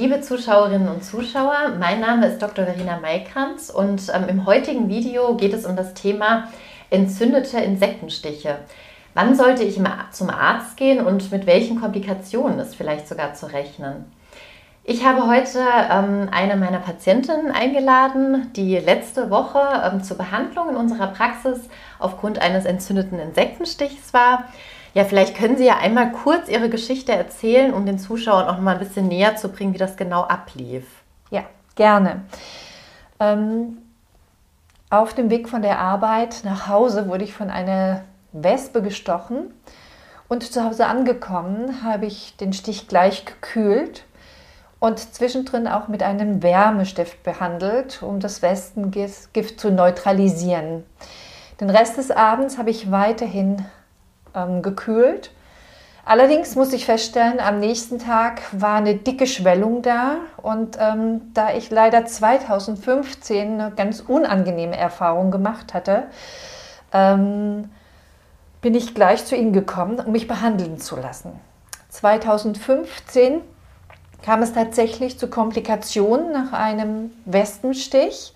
Liebe Zuschauerinnen und Zuschauer, mein Name ist Dr. Verena Maikranz und ähm, im heutigen Video geht es um das Thema entzündete Insektenstiche. Wann sollte ich zum Arzt gehen und mit welchen Komplikationen ist vielleicht sogar zu rechnen? Ich habe heute ähm, eine meiner Patientinnen eingeladen, die letzte Woche ähm, zur Behandlung in unserer Praxis aufgrund eines entzündeten Insektenstichs war. Ja, vielleicht können Sie ja einmal kurz Ihre Geschichte erzählen, um den Zuschauern auch noch mal ein bisschen näher zu bringen, wie das genau ablief. Ja, gerne. Ähm, auf dem Weg von der Arbeit nach Hause wurde ich von einer Wespe gestochen und zu Hause angekommen habe ich den Stich gleich gekühlt und zwischendrin auch mit einem Wärmestift behandelt, um das Westengift zu neutralisieren. Den Rest des Abends habe ich weiterhin ähm, gekühlt. Allerdings muss ich feststellen, am nächsten Tag war eine dicke Schwellung da und ähm, da ich leider 2015 eine ganz unangenehme Erfahrung gemacht hatte, ähm, bin ich gleich zu Ihnen gekommen, um mich behandeln zu lassen. 2015 kam es tatsächlich zu Komplikationen nach einem Wespenstich,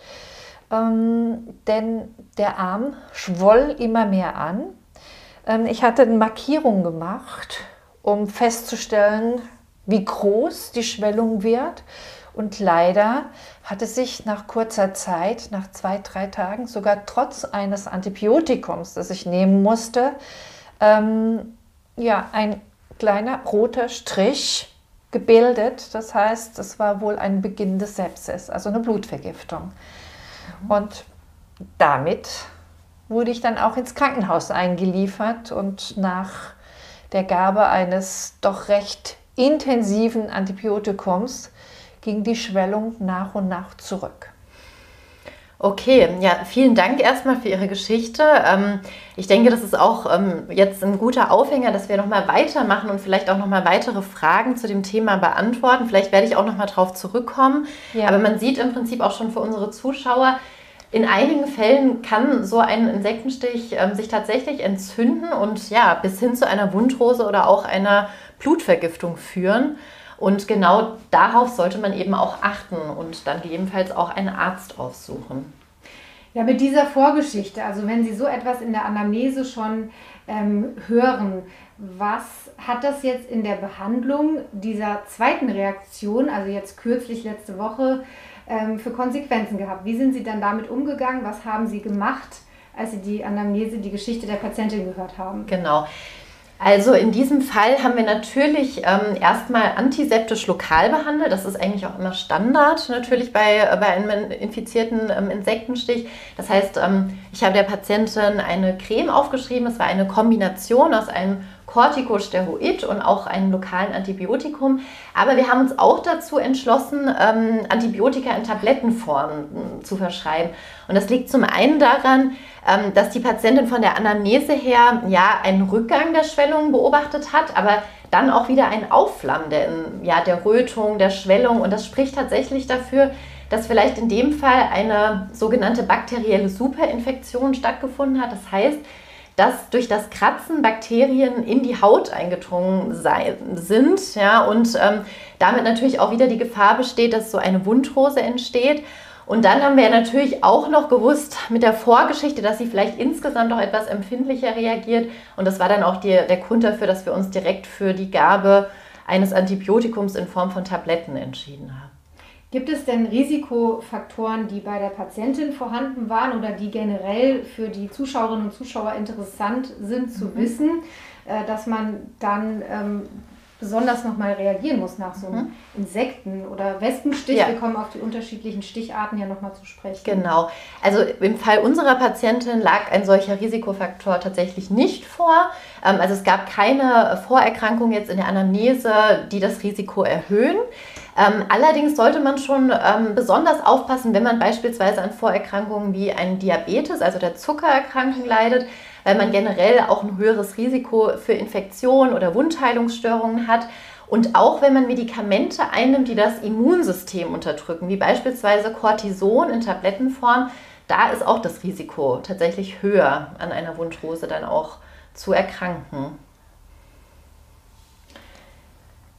ähm, denn der Arm schwoll immer mehr an ich hatte eine Markierung gemacht, um festzustellen, wie groß die Schwellung wird. Und leider hat es sich nach kurzer Zeit, nach zwei, drei Tagen, sogar trotz eines Antibiotikums, das ich nehmen musste, ähm, ja, ein kleiner roter Strich gebildet. Das heißt, es war wohl ein Beginn des Sepsis, also eine Blutvergiftung. Mhm. Und damit wurde ich dann auch ins Krankenhaus eingeliefert und nach der Gabe eines doch recht intensiven Antibiotikums ging die Schwellung nach und nach zurück. Okay, ja, vielen Dank erstmal für Ihre Geschichte. Ähm, ich denke, das ist auch ähm, jetzt ein guter Aufhänger, dass wir nochmal weitermachen und vielleicht auch nochmal weitere Fragen zu dem Thema beantworten. Vielleicht werde ich auch nochmal drauf zurückkommen. Ja. Aber man sieht im Prinzip auch schon für unsere Zuschauer, in einigen Fällen kann so ein Insektenstich ähm, sich tatsächlich entzünden und ja, bis hin zu einer Wundrose oder auch einer Blutvergiftung führen. Und genau darauf sollte man eben auch achten und dann gegebenenfalls auch einen Arzt aufsuchen. Ja, mit dieser Vorgeschichte, also wenn Sie so etwas in der Anamnese schon ähm, hören, was hat das jetzt in der Behandlung dieser zweiten Reaktion, also jetzt kürzlich letzte Woche, ähm, für Konsequenzen gehabt? Wie sind Sie dann damit umgegangen? Was haben Sie gemacht, als Sie die Anamnese, die Geschichte der Patientin gehört haben? Genau. Also in diesem Fall haben wir natürlich ähm, erstmal antiseptisch lokal behandelt. Das ist eigentlich auch immer Standard natürlich bei, bei einem infizierten ähm, Insektenstich. Das heißt, ähm, ich habe der Patientin eine Creme aufgeschrieben. Es war eine Kombination aus einem Corticosteroid und auch einem lokalen Antibiotikum. Aber wir haben uns auch dazu entschlossen, ähm, Antibiotika in Tablettenform hm, zu verschreiben. Und das liegt zum einen daran, ähm, dass die Patientin von der Anamnese her ja einen Rückgang der Schwellung beobachtet hat, aber dann auch wieder ein Aufflammen der, ja, der Rötung, der Schwellung. Und das spricht tatsächlich dafür, dass vielleicht in dem Fall eine sogenannte bakterielle Superinfektion stattgefunden hat. Das heißt, dass durch das Kratzen Bakterien in die Haut eingedrungen sei, sind ja, und ähm, damit natürlich auch wieder die Gefahr besteht, dass so eine Wundrose entsteht. Und dann haben wir natürlich auch noch gewusst mit der Vorgeschichte, dass sie vielleicht insgesamt auch etwas empfindlicher reagiert. Und das war dann auch die, der Grund dafür, dass wir uns direkt für die Gabe eines Antibiotikums in Form von Tabletten entschieden haben. Gibt es denn Risikofaktoren, die bei der Patientin vorhanden waren oder die generell für die Zuschauerinnen und Zuschauer interessant sind zu mhm. wissen, äh, dass man dann ähm, besonders nochmal reagieren muss nach so einem mhm. Insekten- oder Wespenstich. Ja. Wir kommen auf die unterschiedlichen Sticharten ja nochmal zu sprechen. Genau. Also im Fall unserer Patientin lag ein solcher Risikofaktor tatsächlich nicht vor. Ähm, also es gab keine Vorerkrankung jetzt in der Anamnese, die das Risiko erhöhen. Ähm, allerdings sollte man schon ähm, besonders aufpassen, wenn man beispielsweise an Vorerkrankungen wie einen Diabetes, also der Zuckererkrankung leidet, weil man generell auch ein höheres Risiko für Infektionen oder Wundheilungsstörungen hat. Und auch wenn man Medikamente einnimmt, die das Immunsystem unterdrücken, wie beispielsweise Cortison in Tablettenform, da ist auch das Risiko tatsächlich höher, an einer Wundrose dann auch zu erkranken.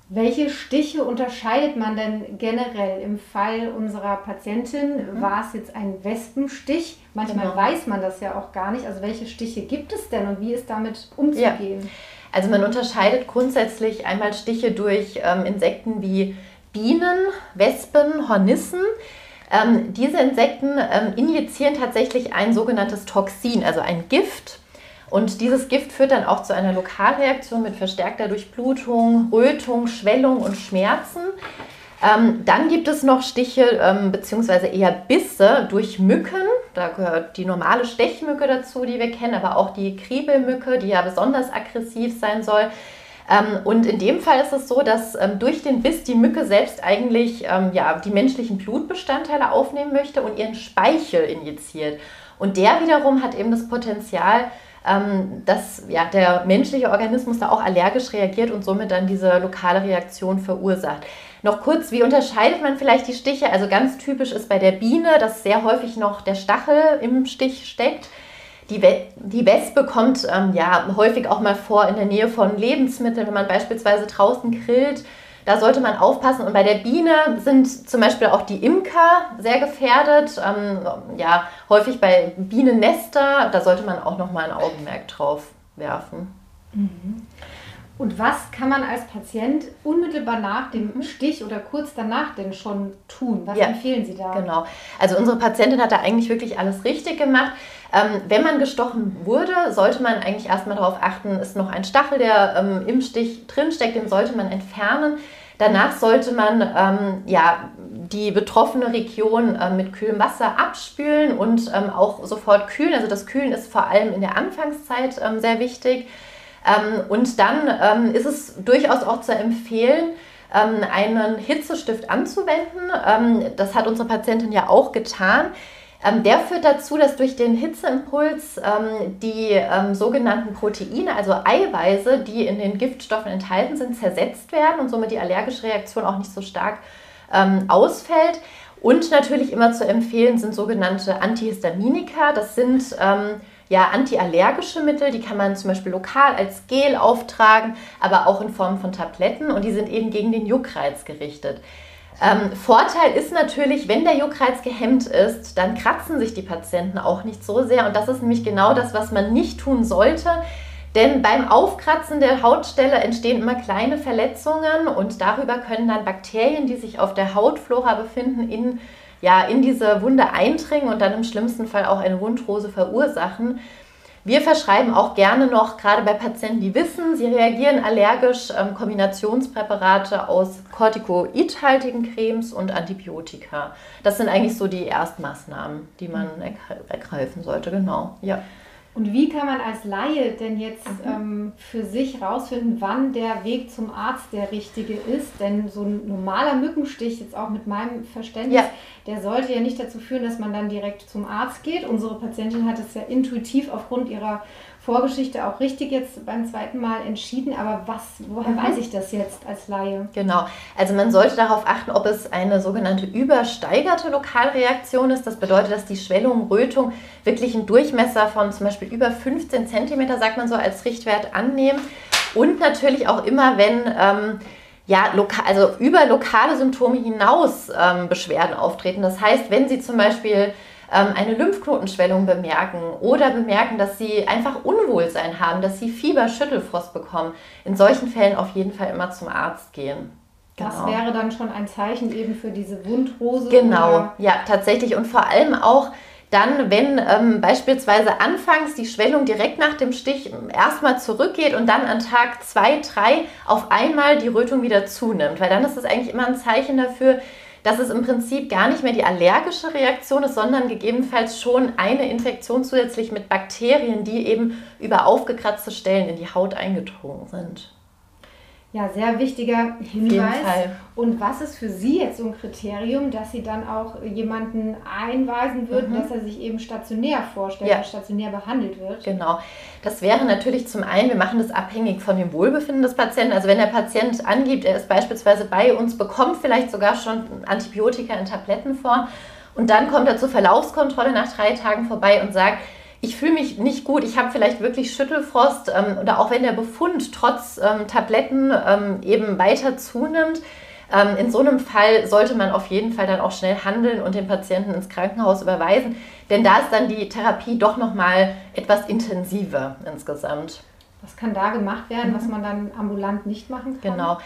Welche Stiche unterscheidet man denn generell? Im Fall unserer Patientin mhm. war es jetzt ein Wespenstich. Manchmal genau. weiß man das ja auch gar nicht. Also welche Stiche gibt es denn und wie ist damit umzugehen? Ja. Also man unterscheidet grundsätzlich einmal Stiche durch ähm, Insekten wie Bienen, Wespen, Hornissen. Ähm, diese Insekten ähm, injizieren tatsächlich ein sogenanntes Toxin, also ein Gift. Und dieses Gift führt dann auch zu einer Lokalreaktion mit verstärkter Durchblutung, Rötung, Schwellung und Schmerzen. Ähm, dann gibt es noch Stiche ähm, bzw. eher Bisse durch Mücken. Da gehört die normale Stechmücke dazu, die wir kennen, aber auch die Kriebelmücke, die ja besonders aggressiv sein soll. Ähm, und in dem Fall ist es so, dass ähm, durch den Biss die Mücke selbst eigentlich ähm, ja, die menschlichen Blutbestandteile aufnehmen möchte und ihren Speichel injiziert. Und der wiederum hat eben das Potenzial, dass ja, der menschliche Organismus da auch allergisch reagiert und somit dann diese lokale Reaktion verursacht. Noch kurz, wie unterscheidet man vielleicht die Stiche? Also ganz typisch ist bei der Biene, dass sehr häufig noch der Stachel im Stich steckt. Die, die Wespe kommt ähm, ja häufig auch mal vor in der Nähe von Lebensmitteln, wenn man beispielsweise draußen grillt. Da sollte man aufpassen. Und bei der Biene sind zum Beispiel auch die Imker sehr gefährdet. Ähm, ja, häufig bei Bienennester, da sollte man auch nochmal ein Augenmerk drauf werfen. Mhm. Und was kann man als Patient unmittelbar nach dem mhm. Stich oder kurz danach denn schon tun? Was ja, empfehlen Sie da? Genau. Also unsere Patientin hat da eigentlich wirklich alles richtig gemacht. Ähm, wenn man gestochen wurde, sollte man eigentlich erstmal darauf achten, ist noch ein Stachel, der ähm, im Stich drinsteckt, den sollte man entfernen. Danach sollte man ähm, ja, die betroffene Region äh, mit kühlem Wasser abspülen und ähm, auch sofort kühlen. Also das Kühlen ist vor allem in der Anfangszeit ähm, sehr wichtig. Ähm, und dann ähm, ist es durchaus auch zu empfehlen, ähm, einen Hitzestift anzuwenden. das hat unsere Patientin ja auch getan. Der führt dazu, dass durch den Hitzeimpuls die sogenannten Proteine, also Eiweiße, die in den Giftstoffen enthalten sind, zersetzt werden und somit die allergische Reaktion auch nicht so stark ausfällt. Und natürlich immer zu empfehlen sind sogenannte Antihistaminika. Das sind ähm, ja, antiallergische Mittel, die kann man zum Beispiel lokal als Gel auftragen, aber auch in Form von Tabletten und die sind eben gegen den Juckreiz gerichtet. Ähm, Vorteil ist natürlich, wenn der Juckreiz gehemmt ist, dann kratzen sich die Patienten auch nicht so sehr und das ist nämlich genau das, was man nicht tun sollte. Denn beim Aufkratzen der Hautstelle entstehen immer kleine Verletzungen und darüber können dann Bakterien, die sich auf der Hautflora befinden, in ja, in diese Wunde eindringen und dann im schlimmsten Fall auch eine Wundrose verursachen. Wir verschreiben auch gerne noch, gerade bei Patienten, die wissen, sie reagieren allergisch, ähm, Kombinationspräparate aus corticoidhaltigen Cremes und Antibiotika. Das sind eigentlich so die Erstmaßnahmen, die man ergreifen sollte, genau. Ja. Und wie kann man als Laie denn jetzt mhm. ähm, für sich rausfinden, wann der Weg zum Arzt der richtige ist? Denn so ein normaler Mückenstich, jetzt auch mit meinem Verständnis, ja. der sollte ja nicht dazu führen, dass man dann direkt zum Arzt geht. Unsere Patientin hat es ja intuitiv aufgrund ihrer Vorgeschichte auch richtig jetzt beim zweiten Mal entschieden. Aber was, woher mhm. weiß ich das jetzt als Laie? Genau. Also man sollte darauf achten, ob es eine sogenannte übersteigerte Lokalreaktion ist. Das bedeutet, dass die Schwellung, Rötung wirklich einen Durchmesser von zum Beispiel über 15 cm, sagt man so, als Richtwert annehmen. Und natürlich auch immer, wenn ähm, ja, also über lokale Symptome hinaus ähm, Beschwerden auftreten. Das heißt, wenn Sie zum Beispiel ähm, eine Lymphknotenschwellung bemerken oder bemerken, dass sie einfach Unwohlsein haben, dass sie Fieber, Schüttelfrost bekommen, in solchen Fällen auf jeden Fall immer zum Arzt gehen. Genau. Das wäre dann schon ein Zeichen eben für diese Wundrose. Genau, ja, tatsächlich. Und vor allem auch dann, wenn ähm, beispielsweise anfangs die Schwellung direkt nach dem Stich erstmal zurückgeht und dann an Tag zwei, drei auf einmal die Rötung wieder zunimmt. Weil dann ist es eigentlich immer ein Zeichen dafür, dass es im Prinzip gar nicht mehr die allergische Reaktion ist, sondern gegebenenfalls schon eine Infektion zusätzlich mit Bakterien, die eben über aufgekratzte Stellen in die Haut eingedrungen sind. Ja, sehr wichtiger Hinweis. Und was ist für Sie jetzt so ein Kriterium, dass Sie dann auch jemanden einweisen würden, mhm. dass er sich eben stationär vorstellt, ja. stationär behandelt wird? Genau. Das wäre natürlich zum einen, wir machen das abhängig von dem Wohlbefinden des Patienten. Also wenn der Patient angibt, er ist beispielsweise bei uns, bekommt vielleicht sogar schon Antibiotika in Tablettenform und dann kommt er zur Verlaufskontrolle nach drei Tagen vorbei und sagt, ich fühle mich nicht gut, ich habe vielleicht wirklich Schüttelfrost ähm, oder auch wenn der Befund trotz ähm, Tabletten ähm, eben weiter zunimmt, ähm, in so einem Fall sollte man auf jeden Fall dann auch schnell handeln und den Patienten ins Krankenhaus überweisen, denn da ist dann die Therapie doch nochmal etwas intensiver insgesamt. Was kann da gemacht werden, was man dann ambulant nicht machen kann? Genau.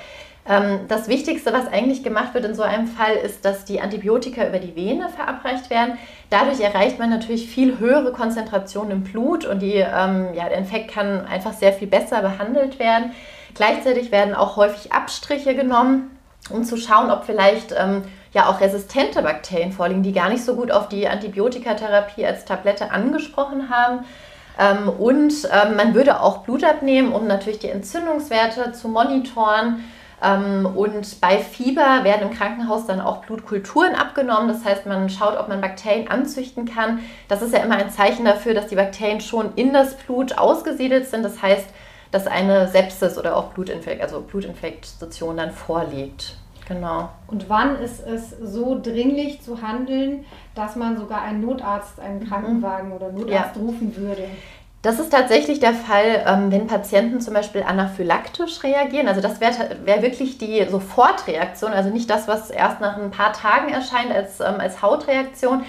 Ähm, das Wichtigste, was eigentlich gemacht wird in so einem Fall, ist, dass die Antibiotika über die Vene verabreicht werden. Dadurch erreicht man natürlich viel höhere Konzentrationen im Blut und die, ähm, ja, der Infekt kann einfach sehr viel besser behandelt werden. Gleichzeitig werden auch häufig Abstriche genommen, um zu schauen, ob vielleicht ähm, ja auch resistente Bakterien vorliegen, die gar nicht so gut auf die Antibiotikatherapie als Tablette angesprochen haben. Ähm, und ähm, man würde auch Blut abnehmen, um natürlich die Entzündungswerte zu monitoren. Ähm, und bei Fieber werden im Krankenhaus dann auch Blutkulturen abgenommen. Das heißt, man schaut, ob man Bakterien anzüchten kann. Das ist ja immer ein Zeichen dafür, dass die Bakterien schon in das Blut ausgesiedelt sind. Das heißt, dass eine Sepsis oder auch Blutinfekt, also Blutinfektion dann vorliegt. Genau. Und wann ist es so dringlich zu handeln, dass man sogar einen Notarzt, einen mhm. Krankenwagen oder Notarzt ja. rufen würde? Das ist tatsächlich der Fall, ähm, wenn Patienten zum Beispiel anaphylaktisch reagieren. Also das wäre wär wirklich die Sofortreaktion, also nicht das, was erst nach ein paar Tagen erscheint als, ähm, als Hautreaktion,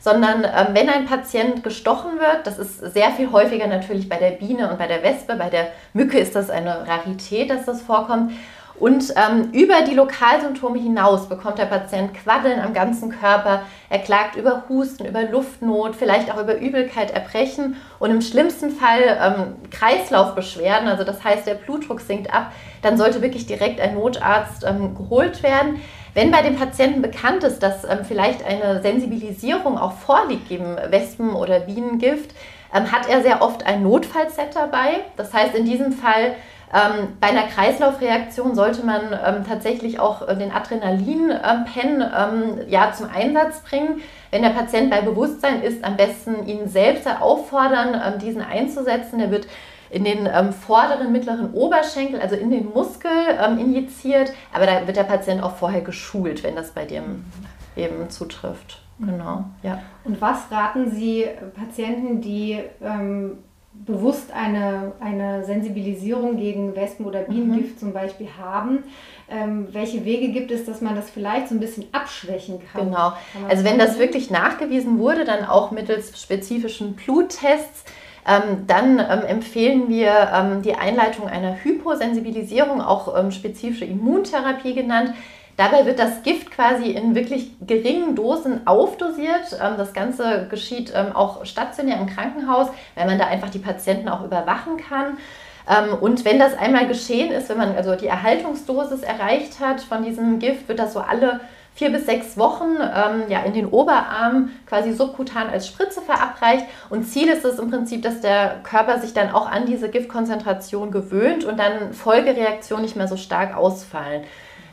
sondern ähm, wenn ein Patient gestochen wird, das ist sehr viel häufiger natürlich bei der Biene und bei der Wespe, bei der Mücke ist das eine Rarität, dass das vorkommt. Und ähm, über die Lokalsymptome hinaus bekommt der Patient Quaddeln am ganzen Körper. Er klagt über Husten, über Luftnot, vielleicht auch über Übelkeit, Erbrechen und im schlimmsten Fall ähm, Kreislaufbeschwerden. Also das heißt, der Blutdruck sinkt ab. Dann sollte wirklich direkt ein Notarzt ähm, geholt werden. Wenn bei dem Patienten bekannt ist, dass ähm, vielleicht eine Sensibilisierung auch vorliegt gegen Wespen- oder Bienengift, ähm, hat er sehr oft ein Notfallset dabei. Das heißt, in diesem Fall ähm, bei einer Kreislaufreaktion sollte man ähm, tatsächlich auch äh, den Adrenalin-Pen ähm, ja, zum Einsatz bringen. Wenn der Patient bei Bewusstsein ist, am besten ihn selbst auffordern, ähm, diesen einzusetzen. Der wird in den ähm, vorderen mittleren Oberschenkel, also in den Muskel ähm, injiziert, aber da wird der Patient auch vorher geschult, wenn das bei dem eben zutrifft. Genau, ja. Und was raten Sie Patienten, die ähm, bewusst eine, eine Sensibilisierung gegen Wespen- oder Bienengift mhm. zum Beispiel haben. Ähm, welche Wege gibt es, dass man das vielleicht so ein bisschen abschwächen kann? Genau. Also wenn das wirklich nachgewiesen wurde, dann auch mittels spezifischen Bluttests, ähm, dann ähm, empfehlen wir ähm, die Einleitung einer Hyposensibilisierung, auch ähm, spezifische Immuntherapie genannt. Dabei wird das Gift quasi in wirklich geringen Dosen aufdosiert. Ähm, das Ganze geschieht ähm, auch stationär im Krankenhaus, weil man da einfach die Patienten auch überwachen kann. Ähm, und wenn das einmal geschehen ist, wenn man also die Erhaltungsdosis erreicht hat von diesem Gift, wird das so alle vier bis sechs Wochen ähm, ja, in den Oberarm quasi subkutan als Spritze verabreicht. Und Ziel ist es im Prinzip, dass der Körper sich dann auch an diese Giftkonzentration gewöhnt und dann Folgereaktionen nicht mehr so stark ausfallen.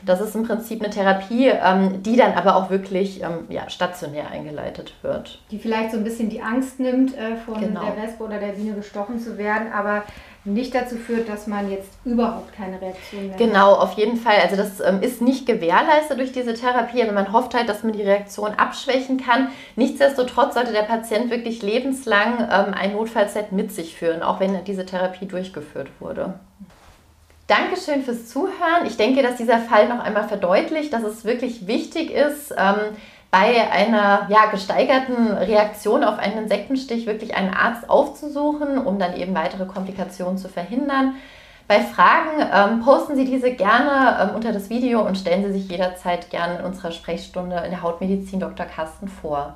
Das ist im Prinzip eine Therapie, ähm, die dann aber auch wirklich ähm, ja, stationär eingeleitet wird. Die vielleicht so ein bisschen die Angst nimmt, äh, von genau. der Wespe oder der Biene gestochen zu werden, aber nicht dazu führt, dass man jetzt überhaupt keine Reaktion mehr genau, hat. Genau, auf jeden Fall. Also das ähm, ist nicht gewährleistet durch diese Therapie, aber man hofft halt, dass man die Reaktion abschwächen kann. Nichtsdestotrotz sollte der Patient wirklich lebenslang ähm, ein Notfallset mit sich führen, auch wenn diese Therapie durchgeführt wurde. Dankeschön fürs Zuhören. Ich denke, dass dieser Fall noch einmal verdeutlicht, dass es wirklich wichtig ist, ähm, bei einer ja, gesteigerten Reaktion auf einen Insektenstich wirklich einen Arzt aufzusuchen, um dann eben weitere Komplikationen zu verhindern. Bei Fragen ähm, posten Sie diese gerne ähm, unter das Video und stellen Sie sich jederzeit gerne in unserer Sprechstunde in der Hautmedizin Dr. Carsten vor.